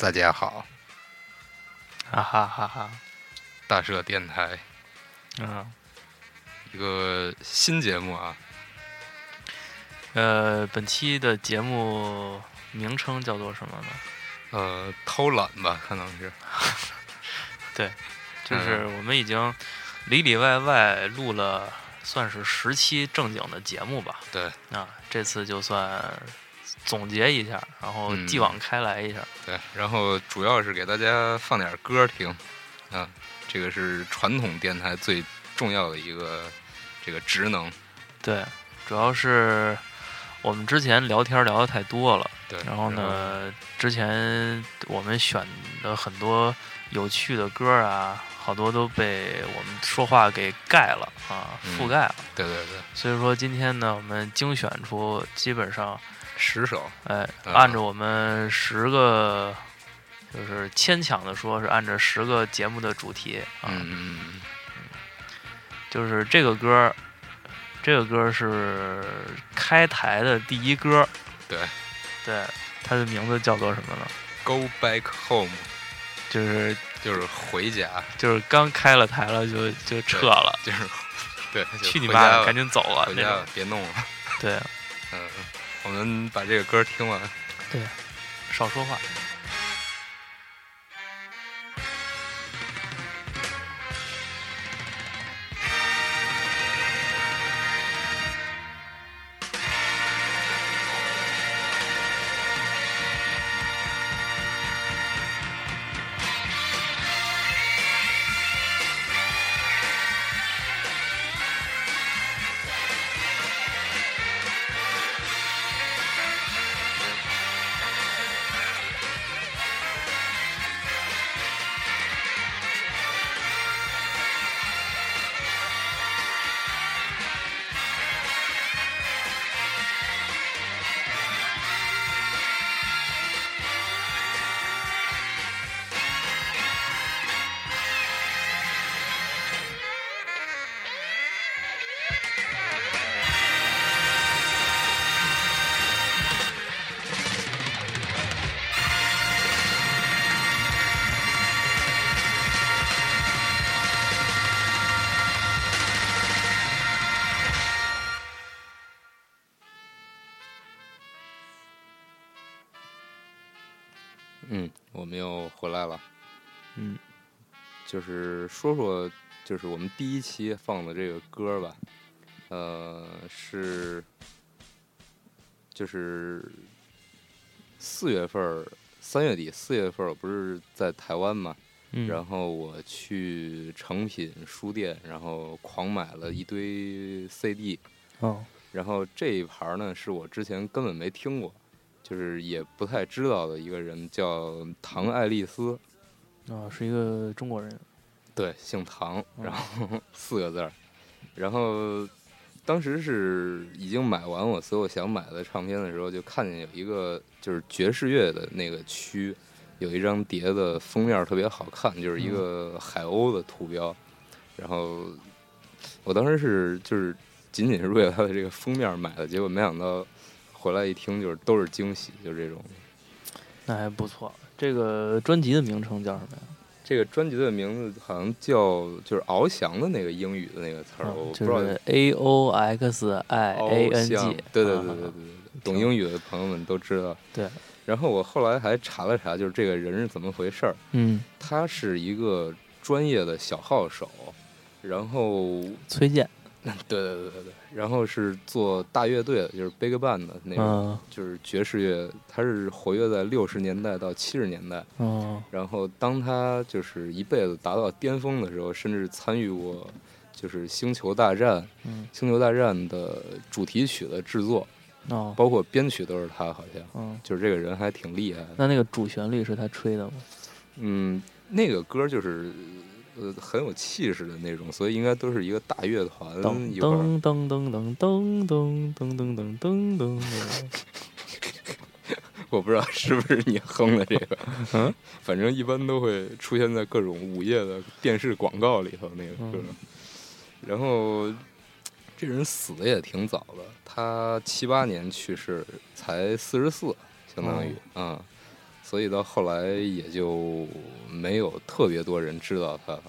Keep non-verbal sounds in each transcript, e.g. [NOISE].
大家好，哈哈哈哈！大社电台。嗯，一个新节目啊，呃，本期的节目名称叫做什么呢？呃，偷懒吧，可能是，[LAUGHS] 对，就是我们已经里里外外录了，算是十期正经的节目吧。对，啊，这次就算总结一下，然后嗯继往开来一下。对，然后主要是给大家放点歌听，啊，这个是传统电台最重要的一个这个职能，对，主要是我们之前聊天聊的太多了，对，然后呢，之前我们选的很多有趣的歌啊，好多都被我们说话给盖了啊，嗯覆盖了。对对对，所以说今天呢，我们精选出基本上，十首，哎，嗯。按照我们十个，就是牵强的说是按照十个节目的主题啊，嗯嗯嗯，就是这个歌，这个歌是开台的第一歌，对。对，它的名字叫做什么呢？，Go back home 就是就是回家，就是刚开了台了就就撤了，就是对，去你妈的，赶紧走啊！那种。回家吧，别弄了，对，嗯，我们把这个歌听完。对少说话。就是说说，就是我们第一期放的这个歌吧，呃，是就是四月份儿，三月底四月份儿，我不是在台湾嘛，嗯，然后我去诚品书店，然后狂买了一堆 CD，哦，然后这一盘呢是我之前根本没听过，就是也不太知道的一个人，叫唐爱丽丝。啊，是一个中国人。对，姓唐，嗯然后 [LAUGHS] 四个字儿，然后当时是已经买完我所有想买的唱片的时候，就看见有一个就是爵士乐的那个区，有一张碟的封面特别好看，就是一个海鸥的图标，然后我当时是就是仅仅是为了它的这个封面买的，结果没想到回来一听就是都是惊喜，就这种。那还不错。这个专辑的名称叫什么呀？这个专辑的名字好像叫就是翱翔的那个英语的那个词儿，啊我不知道 A O X I A N G，。对对对对对对，懂英语的朋友们都知道。对，然后我后来还查了查，就是这个人是怎么回事儿。嗯，他是一个专业的小号手，然后崔健。[LAUGHS] 对对对对对，然后是做大乐队的，就是 Big Band 的那种，嗯就是爵士乐。他是活跃在六十年代到七十年代。嗯然后当他就是一辈子达到巅峰的时候，甚至参与过就是《星球大战》《嗯星球大战》的主题曲的制作，哦包括编曲都是他，好像嗯，就是这个人还挺厉害的。那那个主旋律是他吹的吗？嗯，那个歌就是呃很有气势的那种，所以应该都是一个大乐团噔一块儿。噔噔噔噔噔噔噔噔噔噔噔。我不知道是不是你哼的这个，嗯，反正一般都会出现在各种午夜的电视广告里头那个歌。嗯然后这人死的也挺早的，他七八年去世，才四十四，相当于啊、所以到后来也就没有特别多人知道他了。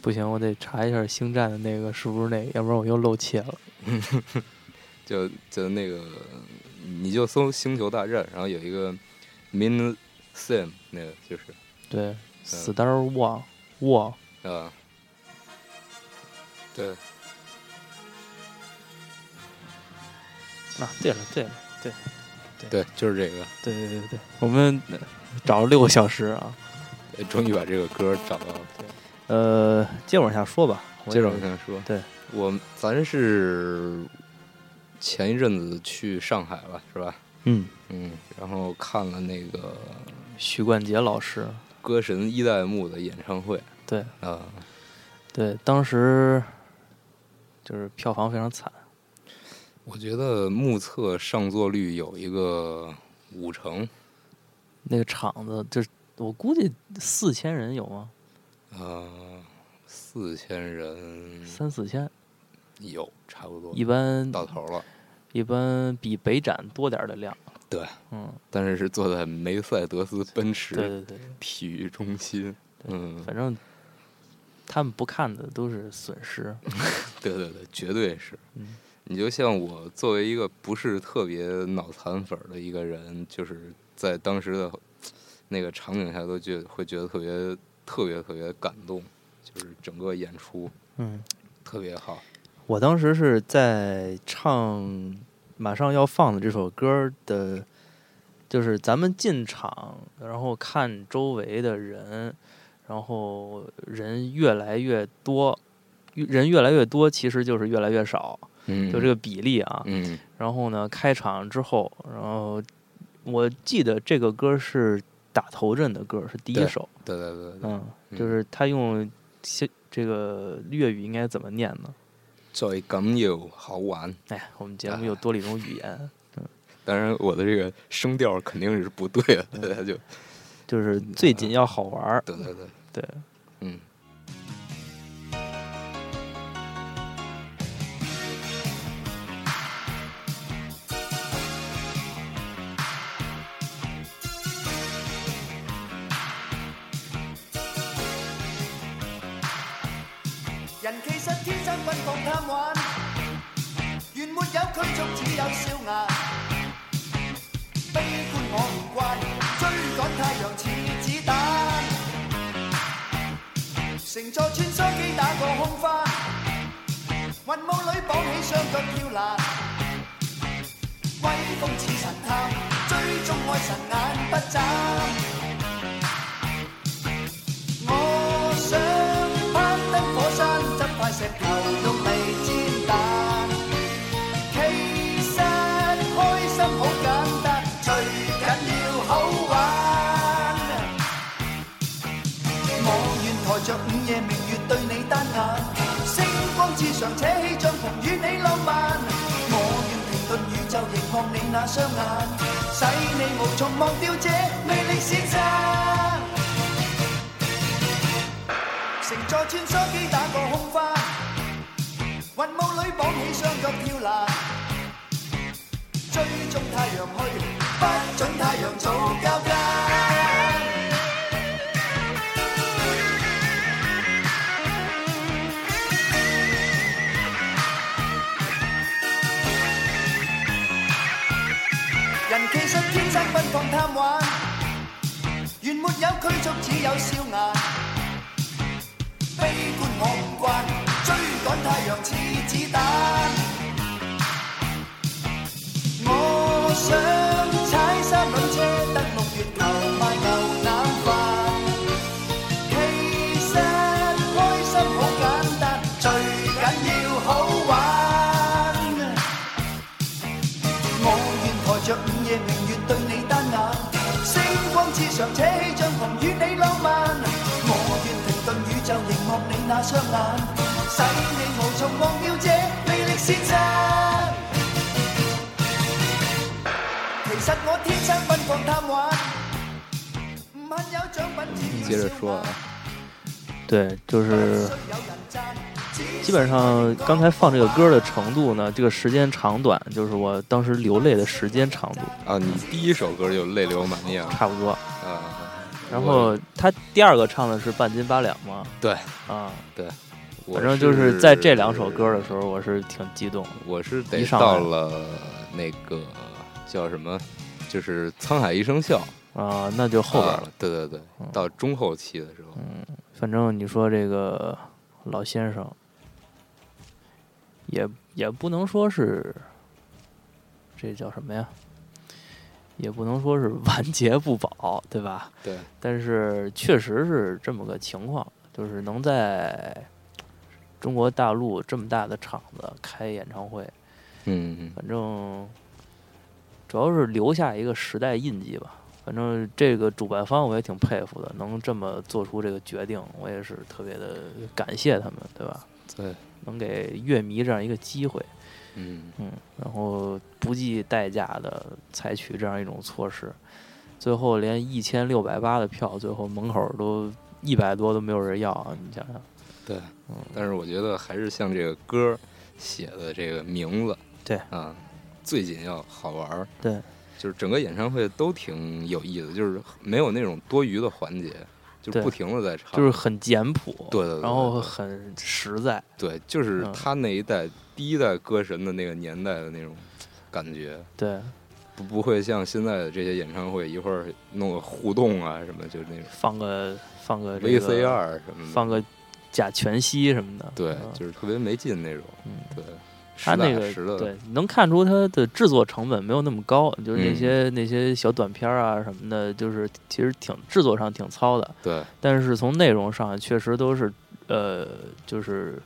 不行，我得查一下星战的那个是不是那个，要不然我又露怯了。[LAUGHS] 就就那个，你就搜《星球大战》，然后有一个 Min Sim，那个就是对，Star War War 啊，对，啊，对了，对了，对，对，就是这个，对对对对，我们找了六个小时啊，终于把这个歌找到了。呃，接着往下说吧，接着往下说。对，我咱是前一阵子去上海了，是吧？嗯嗯，然后看了那个许冠杰老师歌神一代目的演唱会。对啊，对，当时就是票房非常惨。我觉得目测上座率有一个五成。那个场子，就是我估计四千人有吗？呃，四千人，三四千有差不多。一般到头了。一般比北展多点的量。对，嗯，但是是坐在梅赛德斯奔驰对对对体育中心。嗯，反正他们不看的都是损失。[LAUGHS] 对对对，绝对是。嗯，你就像我作为一个不是特别脑残粉的一个人，就是在当时的那个场景下，都觉会觉得特别特别特别感动，就是整个演出，嗯，特别好。我当时是在唱马上要放的这首歌的，就是咱们进场，然后看周围的人，然后人越来越多，人越来越多，其实就是越来越少，嗯，就这个比例啊。嗯。然后呢，开场之后，然后我记得这个歌是打头阵的歌，是第一首。对对对对。嗯，就是他用这这个粤语应该怎么念呢？最緊要好玩。哎，我们节目又多了一种语言。嗯，当然我的这个声调肯定是不对的，大家 [LAUGHS] 就就是最紧要好玩。对对对对，嗯。有笑顏。悲觀我唔慣，追趕太陽似子彈。乘坐穿梭機打个空翻，雲霧裏綁起雙腳跳欄。威風似神探，追蹤愛神眼不眨。我想攀登火山，執塊石头用光之上扯起帐篷与你浪漫。我愿停顿宇宙凝望你那双眼，使你无从忘掉这魅力先生。乘坐穿梭机打个空翻，云雾里绑起双脚跳栏，追踪太阳去，不准太阳早交原沒有拘束，只有笑颜。悲觀我唔慣，追趕太陽似子彈。我想踩三輪車，登陸月球卖牛腩飯。其實開心好簡單，最緊要好玩。我願抬着午夜明月对那雙眼，使你無從忘掉這魅力先生。其實我天生奔放貪玩，唔恨有獎品只要接着說啊，對，就是基本上刚才放这个歌的程度呢，这个时间长短，就是我当时流泪的时间长度，啊，你第一首歌就泪流满面了差不多。啊。然后他第二个唱的是半斤八两嘛，对。啊，对。反正就是在这两首歌的时候，我是挺激动。的。我是得到了那个叫什么，就是《沧海一声笑》啊，那就后边了。啊。对对对。嗯，到中后期的时候，嗯反正你说这个老先生，也也不能说是这叫什么呀？也不能说是晚节不保，对吧？对，但是确实是这么个情况，就是能在中国大陆这么大的场子开演唱会，嗯，反正主要是留下一个时代印记吧。反正这个主办方我也挺佩服的，能这么做出这个决定，我也是特别的感谢他们，对吧？对，能给乐迷这样一个机会，嗯，嗯，然后不计代价的采取这样一种措施，最后连一千六百八的票，最后门口都一百多都没有人要啊！你想想，对嗯。但是我觉得还是像这个歌写的这个名字，对。啊，最紧要好玩儿，对，就是整个演唱会都挺有意思，就是没有那种多余的环节，就不停的在唱，就是很简朴，对对对对。然后很实在，对，就是嗯。他那一代第一代歌神的那个年代的那种感觉，对，不不会像现在的这些演唱会一会儿弄个互动啊什么，就是那种放个放个这个 VCR 什么的，放个假全息什么的，对，嗯。就是特别没劲那种，嗯。对，他那个对，能看出它的制作成本没有那么高，就是那嗯。些、那些小短片啊什么的，就是其实挺制作上挺糙的，对。但是从内容上确实都是呃，就是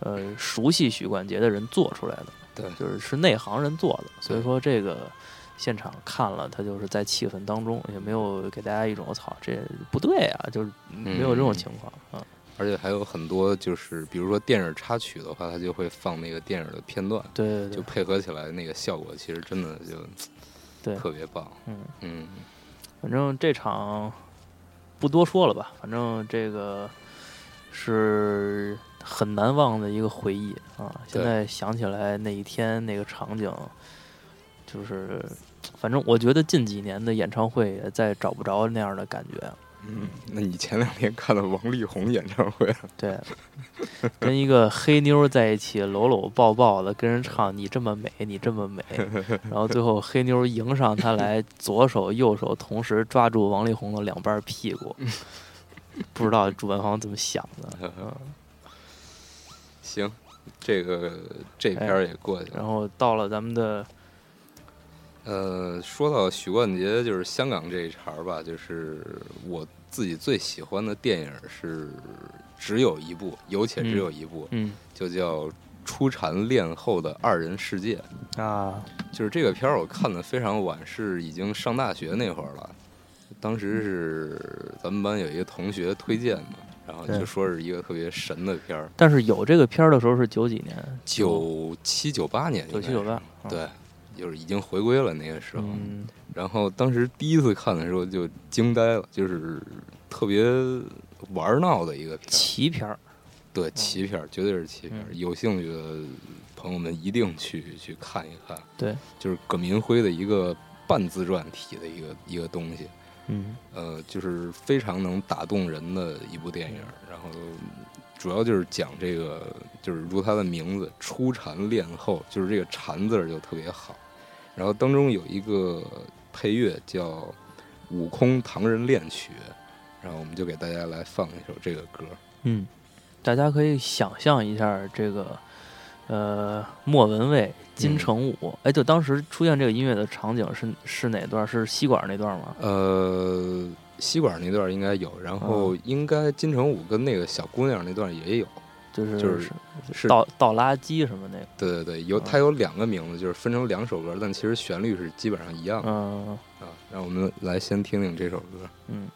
呃熟悉许冠杰的人做出来的，对。就是是内行人做的，所以说这个现场看了，他就是在气氛当中，也没有给大家一种我操这不对啊，就是没有这种嗯情况啊，而且还有很多就是，比如说电影插曲的话，它就会放那个电影的片段，对对对，就配合起来那个效果，其实真的就对。特别棒，嗯。嗯，反正这场不多说了吧，反正这个是很难忘的一个回忆啊！现在想起来那一天那个场景，就是反正我觉得近几年的演唱会也再找不着那样的感觉。嗯，那你前两天看了王力宏演唱会？对，跟一个黑妞在一起搂搂抱抱的，跟人唱“你这么美，你这么美”，[LAUGHS] 然后最后黑妞迎上他来，左手右手同时抓住王力宏的两半屁股，[LAUGHS] 不知道主办方怎么想的。嗯，行，这个这片儿也过去了。然后到了咱们的呃，说到许冠杰，就是香港这一茬儿吧，就是我自己最喜欢的电影是只有一部，有且只有一部，嗯就叫《初禅恋后的二人世界》。啊就是这个片儿，我看的非常晚，是已经上大学那会儿了。当时是咱们班有一个同学推荐的，然后就说是一个特别神的片儿，但是有这个片儿的时候是九几年，九七九八年九七九八，嗯，对，就是已经回归了那个时候。嗯，然后当时第一次看的时候就惊呆了，就是特别玩闹的一个片儿，奇片儿，对，奇片儿绝对是奇片儿。嗯。有兴趣的朋友们一定去去看一看，对，就是葛民辉的一个半自传体的一个一个东西，嗯呃，就是非常能打动人的一部电影。然后主要就是讲这个，就是如它的名字“初禅恋后”，就是这个“禅”字儿就特别好。然后当中有一个配乐叫《悟空唐人恋曲》，然后我们就给大家来放一首这个歌。嗯，大家可以想象一下这个。呃，莫文蔚、金嗯城武，哎，就当时出现这个音乐的场景是是哪段？是吸管那段吗？呃，吸管那段应该有，然后应该金城武跟那个小姑娘那段也有。就是就是是倒倒垃圾什么那个，对对对，有嗯它有两个名字，就是分成两首歌，但其实旋律是基本上一样的嗯啊。让我们来先听听这首歌。嗯。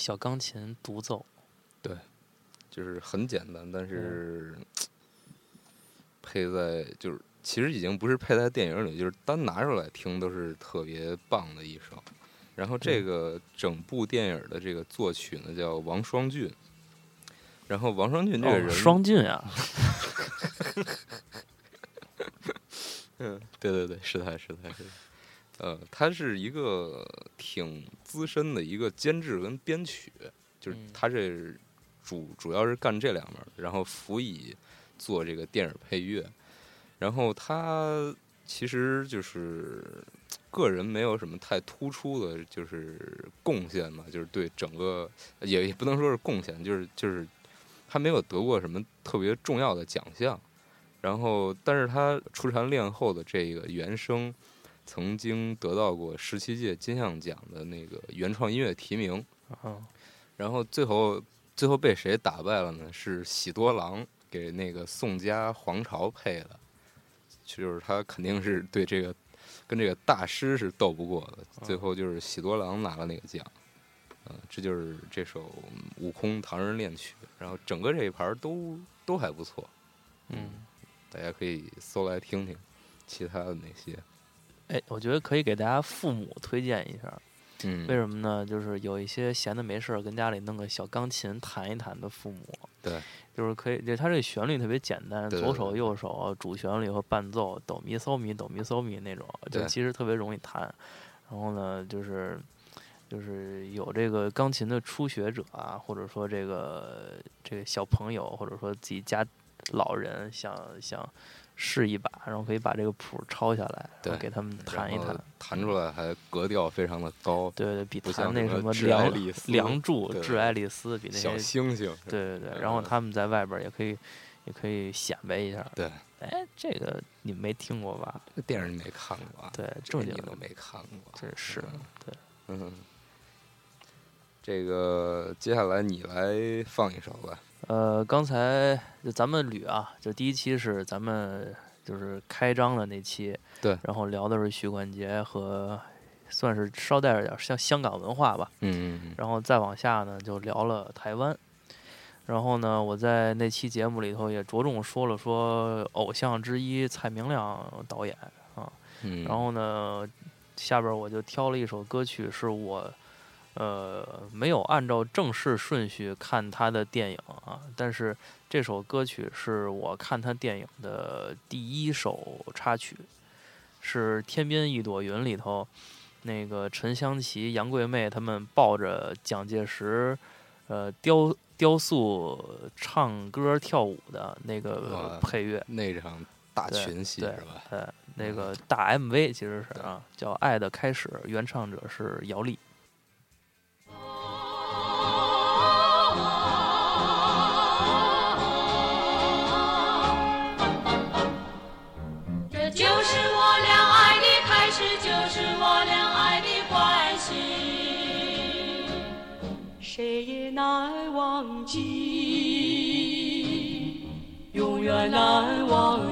小钢琴独奏，对就是很简单，但是 [TSK] 配在就是其实已经不是配在电影里，就是单拿出来听都是特别棒的一首。然后这个整部电影的这个作曲呢叫王双俊，然后王双俊这个哦人，双俊啊，[LAUGHS] 嗯，对对对，是他是他是他，呃，他是一个挺资深的一个监制跟编曲，就是嗯他这主主要是干这两门，然后辅以做这个电影配乐，然后他其实就是个人没有什么太突出的，就是贡献嘛，就是对整个也也不能说是贡献，就是就是他没有得过什么特别重要的奖项。然后，但是他出蝉练后的这个原声，曾经得到过十七届金像奖的那个原创音乐提名。嗯，然后最后最后被谁打败了呢？是喜多郎给那个宋家皇朝配的，就是他肯定是对这个跟这个大师是斗不过的，最后就是喜多郎拿了那个奖。嗯、这就是这首《悟空唐人恋曲》，然后整个这一盘儿都都还不错，嗯，大家可以搜来听听。其他的那些，哎，我觉得可以给大家父母推荐一下，嗯，为什么呢？就是有一些闲的没事儿，跟家里弄个小钢琴弹一弹的父母，对，就是可以，就它这个旋律特别简单，左手右手主旋律和伴奏，哆咪嗦咪哆咪嗦咪那种，就其实特别容易弹。然后呢，就是就是有这个钢琴的初学者啊，或者说这个这个小朋友，或者说自己家老人想想试一把，然后可以把这个谱抄下来，然对后给他们弹一弹。弹出来还格调非常的高，对对，比弹那什么梁梁祝、致爱丽丝比那小星星，对对对，然后嗯他们在外边也可以，也可以显摆一下。对，哎，这个你没听过吧？这电影你没看过啊？对，这正经都，没看过，真是对。嗯，这个接下来你来放一首吧。呃，刚才就咱们捋啊，就第一期是咱们就是开张的那期，对然后聊的是许冠杰和算是捎带着点儿像香港文化吧，嗯嗯然后再往下呢就聊了台湾。然后呢，我在那期节目里头也着重说了说偶像之一蔡明亮导演啊，嗯，然后呢，下边儿我就挑了一首歌曲，是我呃没有按照正式顺序看他的电影啊，但是这首歌曲是我看他电影的第一首插曲，是《天边一朵云》里头那个陈香琪、杨贵妹他们抱着蒋介石呃雕雕塑唱歌跳舞的那个配乐。那场大对群戏对是吧？呃，那个大 MV 其实是啊，叫《爱的开始》，原唱者是姚丽。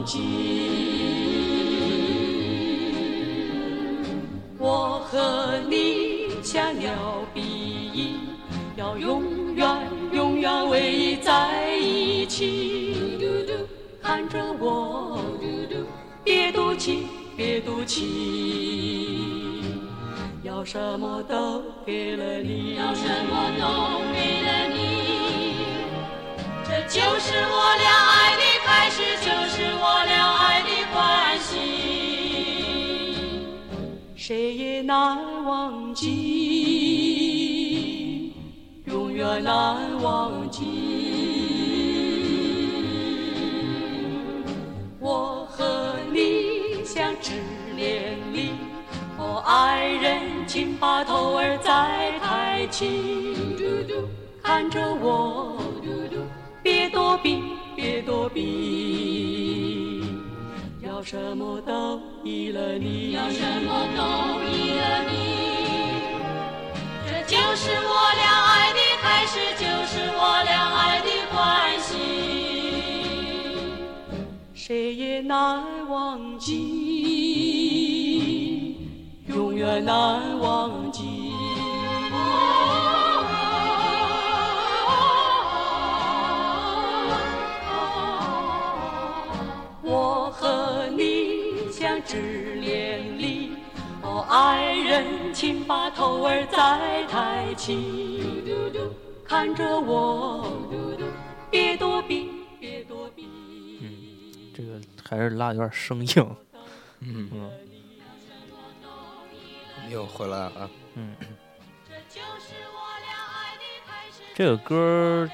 记。我和你像鸟比翼，要永远永远偎依在一起。看着我，别赌气，别赌气，要什么都给了你，要什么都给了你。这就是我俩爱的开始，就是我谁也难忘记，永远难忘记。我和你像纸帘里，哦，爱人，请把头儿再抬起，看着我，别躲避，别躲避，什么都依了你，要什么都依了你，这就是我俩爱的开始，就是我俩爱的关系。谁也难忘记，永远难忘爱人，请把头儿再抬起，看着我，别躲避，别躲避。这个还是拉的有点生硬。嗯，嗯又回来了啊。嗯，这个歌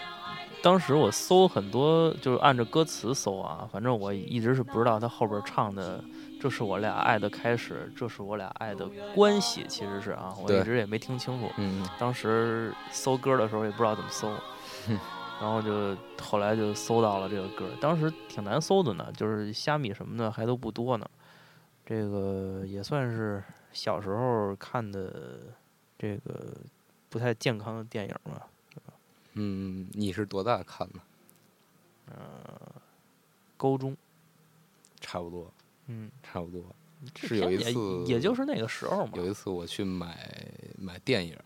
当时我搜很多，就是按照歌词搜啊，反正我一直是不知道他后边唱的“这是我俩爱的开始，这是我俩爱的关系”，其实是啊，我一直也没听清楚。嗯当时搜歌的时候也不知道怎么搜，然后就后来就搜到了这个歌，当时挺难搜的呢，就是虾米什么的还都不多呢。这个也算是小时候看的这个不太健康的电影吧。嗯，你是多大看的？嗯高中，差不多，嗯，差不多。是有一次也就是那个时候嘛。有一次我去买买电影，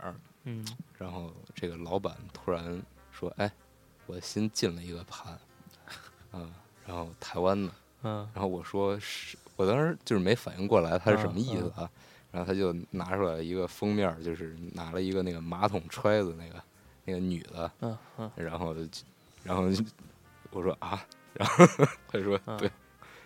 嗯然后这个老板突然说：“哎，我新进了一个盘，嗯，然后台湾的。”嗯然后我说是，我当时就是没反应过来他是什么嗯意思啊。然后他就拿出来一个封面，就是拿了一个那个马桶揣子那个那个女的，嗯嗯，然后就然后就我说啊，然后 [LAUGHS] 他说嗯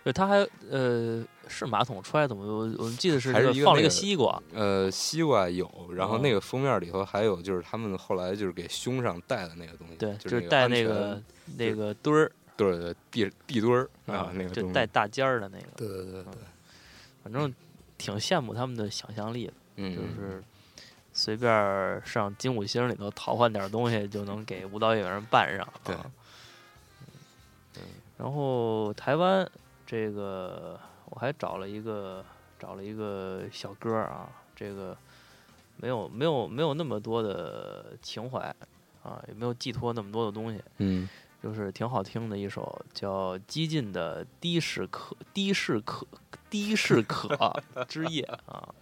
对，对，他还呃是马桶揣子吗？我我记得是还是这放了一个西瓜。呃，西瓜有，然后哦那个封面里头还有就是他们后来就是给胸上戴的那个东西，对，就是戴那个那个墩儿对对对地地墩儿啊，那个就带大尖儿的那个。对对对对，反正挺羡慕他们的想象力的，嗯，就是随便上金五星里头淘换点东西，就能给舞蹈演员办上。对啊然后台湾这个我还找了一个找了一个小歌儿啊，这个没有没有没有那么多的情怀啊，也没有寄托那么多的东西，嗯就是挺好听的一首叫《激进的的士可的士可的士可 [LAUGHS] 之夜》啊。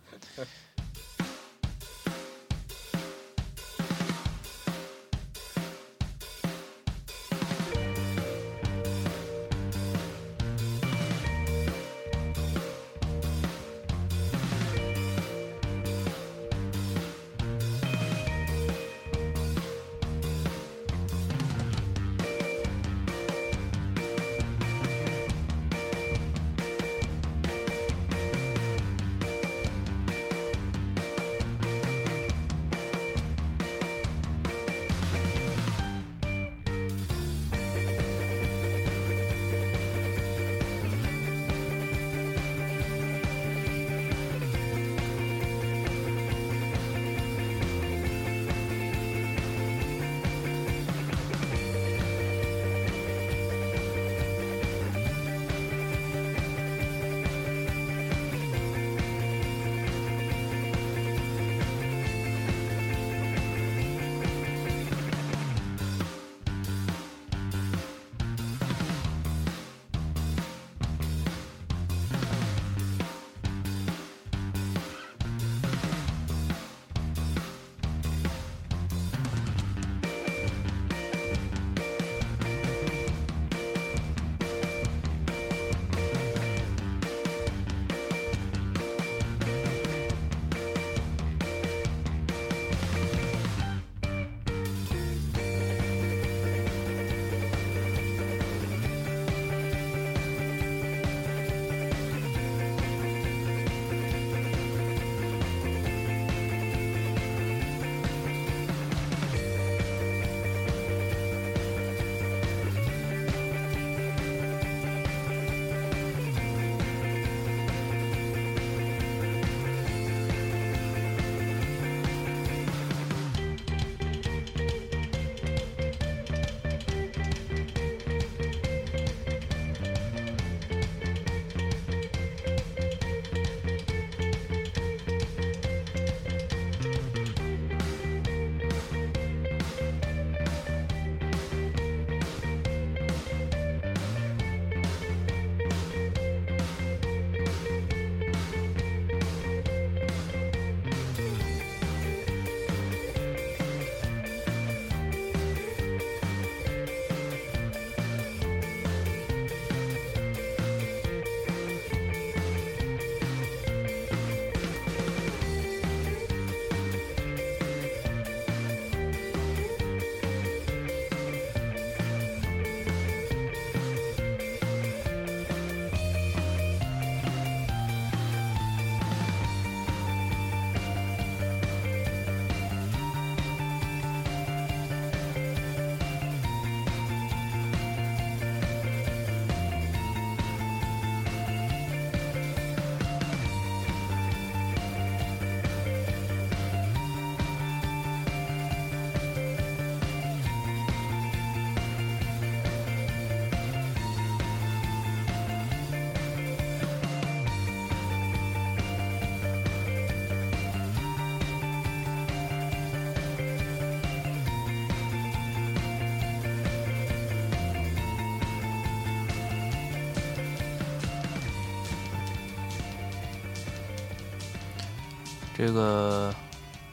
这个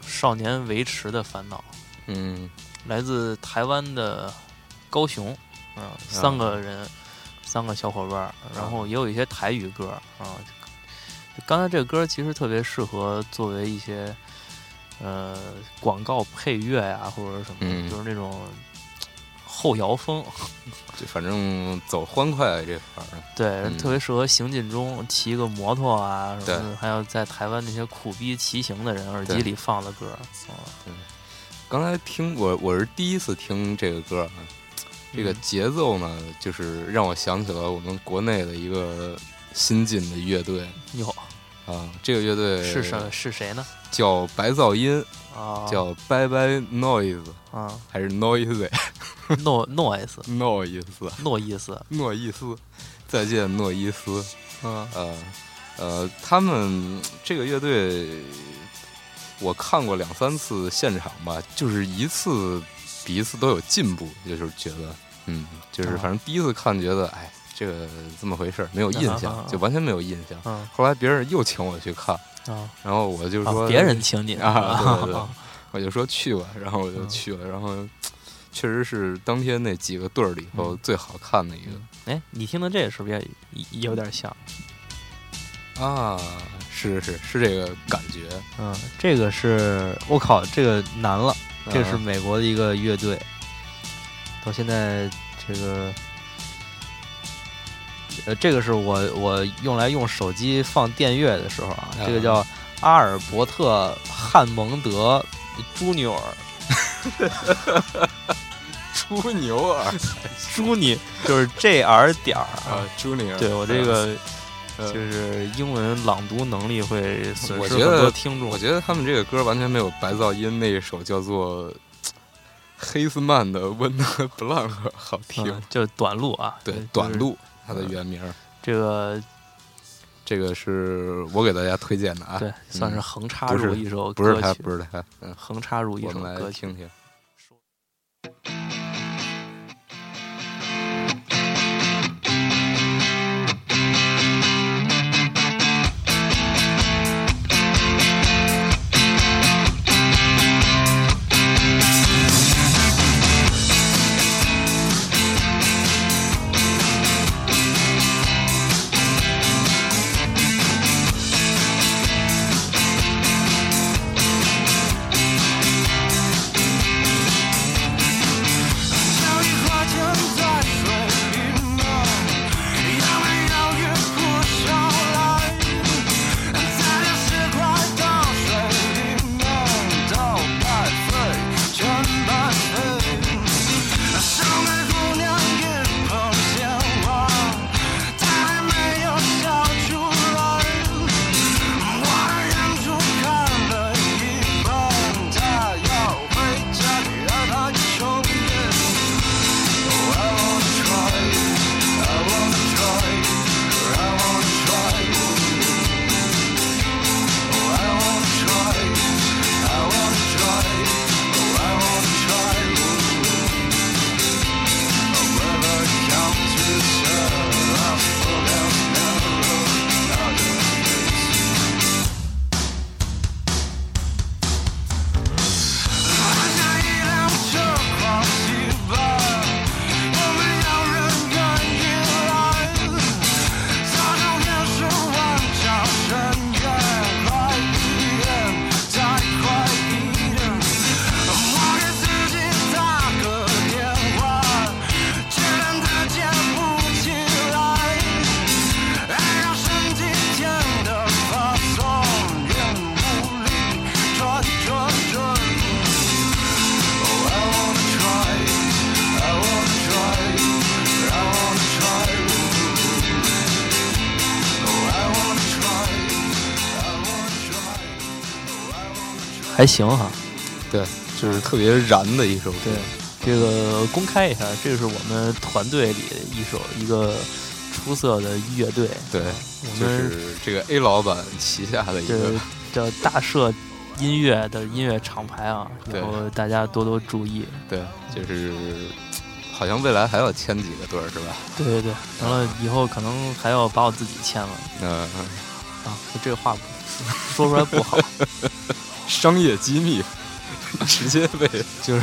少年维持的烦恼，嗯。来自台湾的高雄，嗯、三个人，三个小伙伴儿，然后也有一些台语歌啊。刚才这个歌其实特别适合作为一些呃广告配乐呀，或者什么，嗯。就是那种后摇风，就反正走欢快这块儿，[LAUGHS] 对，嗯特别适合行进中骑个摩托啊什么的，对还有在台湾那些苦逼骑行的人耳机里放的歌，对。刚才听我我是第一次听这个歌啊，这个嗯。节奏呢，就是让我想起了我们国内的一个新进的乐队哟啊，这个乐队是什是谁呢？叫白噪音，啊，叫 Bye Bye Noise 啊还是 Noise [LAUGHS] 诺诺伊斯诺伊斯诺伊斯，诺伊斯，再见诺伊斯，嗯。呃呃，他们这个乐队我看过两三次现场吧，就是一次比一次都有进步，就是觉得，嗯，就是啊反正第一次看觉得，哎，这个这么回事儿，没有印象啊，就完全没有印象。嗯。后来别人又请我去看，啊然后我就说、啊，别人请你。啊，对对对，[LAUGHS] 我就说去吧，然后我就嗯。去了，然后确实是当天那几个队儿里头嗯最好看的一个。哎，你听的这个是不是也也有点像？啊，是是是这个感觉，嗯，这个是我靠，这个难了，这是啊美国的一个乐队，到现在这个。呃，这个是我我用来用手机放电乐的时候啊，这个啊叫阿尔伯特·汉蒙德·朱尼尔，猪牛耳猪你就是 J R 点儿啊，朱尼尔，对我这个呃就是英文朗读能力会损失很我觉得多听众。我觉得他们这个歌完全没有白噪音那一首叫做《黑斯曼的温德布朗克》好听。嗯，就是短路啊，对就，是短路它的原名儿，这个这个是我给大家推荐的啊。对，算是嗯横插入一首不是他，不是他，嗯，横插入一首歌曲。来听听。还行哈，对，就是特别燃的一首歌。对，这个公开一下，这是我们团队里一首一个出色的乐队，对，我们就是这个 A 老板旗下的一个，叫大社音乐的音乐厂牌啊，对然后大家多多注意。对，就是好像未来还要签几个队儿是吧？对对对，完了以后可能还要把我自己签了。嗯，啊，这话不说出来不好，[LAUGHS] 商业机密，[LAUGHS] 直接被就是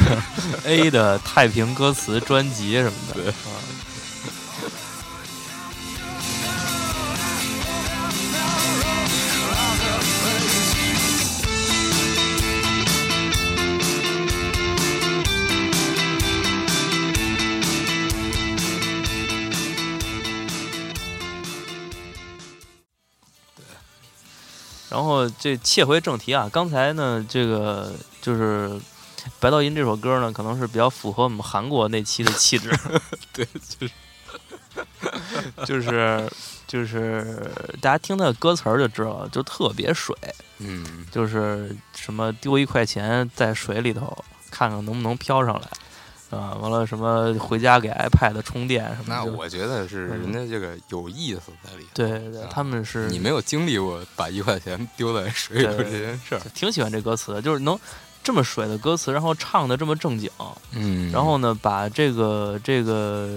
A 的太平歌词专辑什么的。对然后这切回正题啊，刚才呢，这个就是《白噪音》这首歌呢，可能是比较符合我们韩国那期的气质，[LAUGHS] 对，就是 [LAUGHS] [LAUGHS] 就是就是大家听它的歌词儿就知道了，就特别水，嗯，就是什么丢一块钱在水里头，看看能不能飘上来。啊，完了什么回家给 iPad 充电什么的。那我觉得是人家这个有意思在里头。对对他们是你没有经历过把一块钱丢在水里这件事儿，挺喜欢这歌词的，就是能这么水的歌词，然后唱的这么正经，嗯然后呢，把这个这个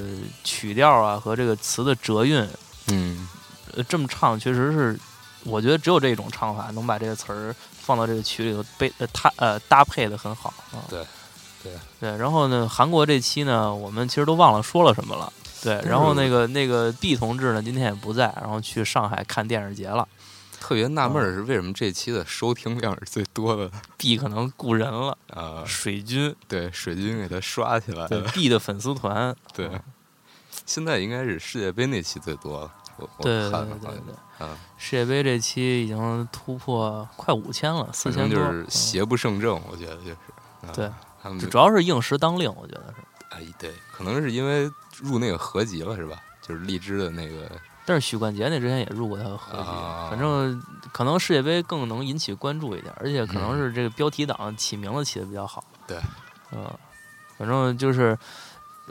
曲调啊和这个词的折韵，嗯，呃，这么唱确实是，我觉得只有这种唱法能把这个词儿放到这个曲里头被呃搭呃搭配的很好啊。对对对，然后呢，韩国这期呢，我们其实都忘了说了什么了。对，然后那个那个 B 同志呢，今天也不在，然后去上海看电视节了。特别纳闷儿是为什么这期的收听量是最多的 B 可能雇人了，啊？水军，对，水军给他刷起来了。B 的粉丝团，对，现在应该是世界杯那期最多了。我我对对看了好对对对像。啊，世界杯这期已经突破快五千了，四千就是嗯邪不胜正，我觉得就是。啊对，他们主主要是应时当令，我觉得是。哎，对，可能是因为入那个合集了，是吧？就是荔枝的那个，但是许冠杰那之前也入过他的合集，啊反正可能世界杯更能引起关注一点，而且可能是这个标题党起名字起的比较好。对，嗯，反正就是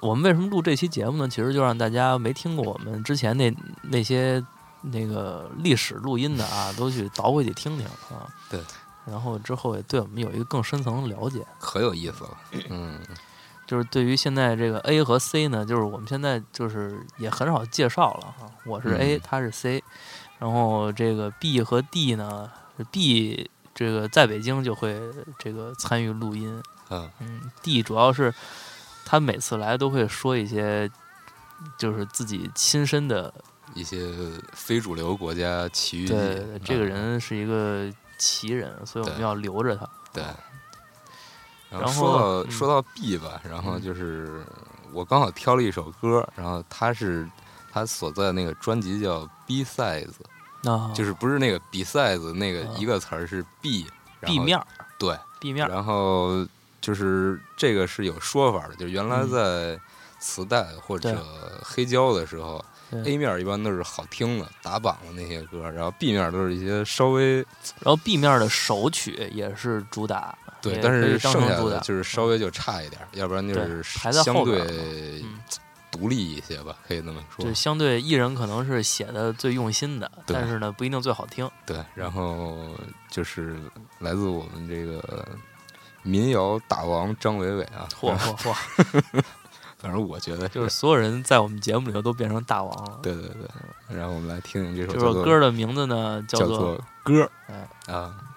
我们为什么录这期节目呢？其实就让大家没听过我们之前那那些那个历史录音的啊，都去倒回去听听啊。对。然后之后也对我们有一个更深层的了解。可有意思了。嗯，就是对于现在这个 A 和 C 呢，就是我们现在就是也很少介绍了哈。我是 A，、嗯他是 C，然后这个 B 和 D 呢，B 这个在北京就会这个参与录音，嗯，嗯，D 主要是他每次来都会说一些就是自己亲身的，一些非主流国家奇遇记。对对，这个啊人是一个奇人，所以我们要留着他。对。然然后说到说到 B 吧，然后就是我刚好挑了一首歌，然后他是他所在的那个专辑叫 B sides，就是不是那个 besides 那个啊一个词儿是 B 然 B 后面儿对，，B 面儿，然后就是这个是有说法的，就是原来嗯。在磁带或者黑胶的时候对，A 面一般都是好听的打榜的那些歌，然后 B 面都是一些稍微然后 B 面的首曲也是主打，对但是剩下的就是稍微就差一点儿，要不然就是相后对嗯独立一些吧，可以这么说就。相对艺人可能是写的最用心的，但是呢不一定最好听。对，然后就是来自我们这个民谣大王张伟伟啊，嚯嚯嚯！反正我觉得就是所有人在我们节目里头都变成大王了。对对对。然后我们来听听这首这首歌的名字呢叫做叫做歌哎啊。「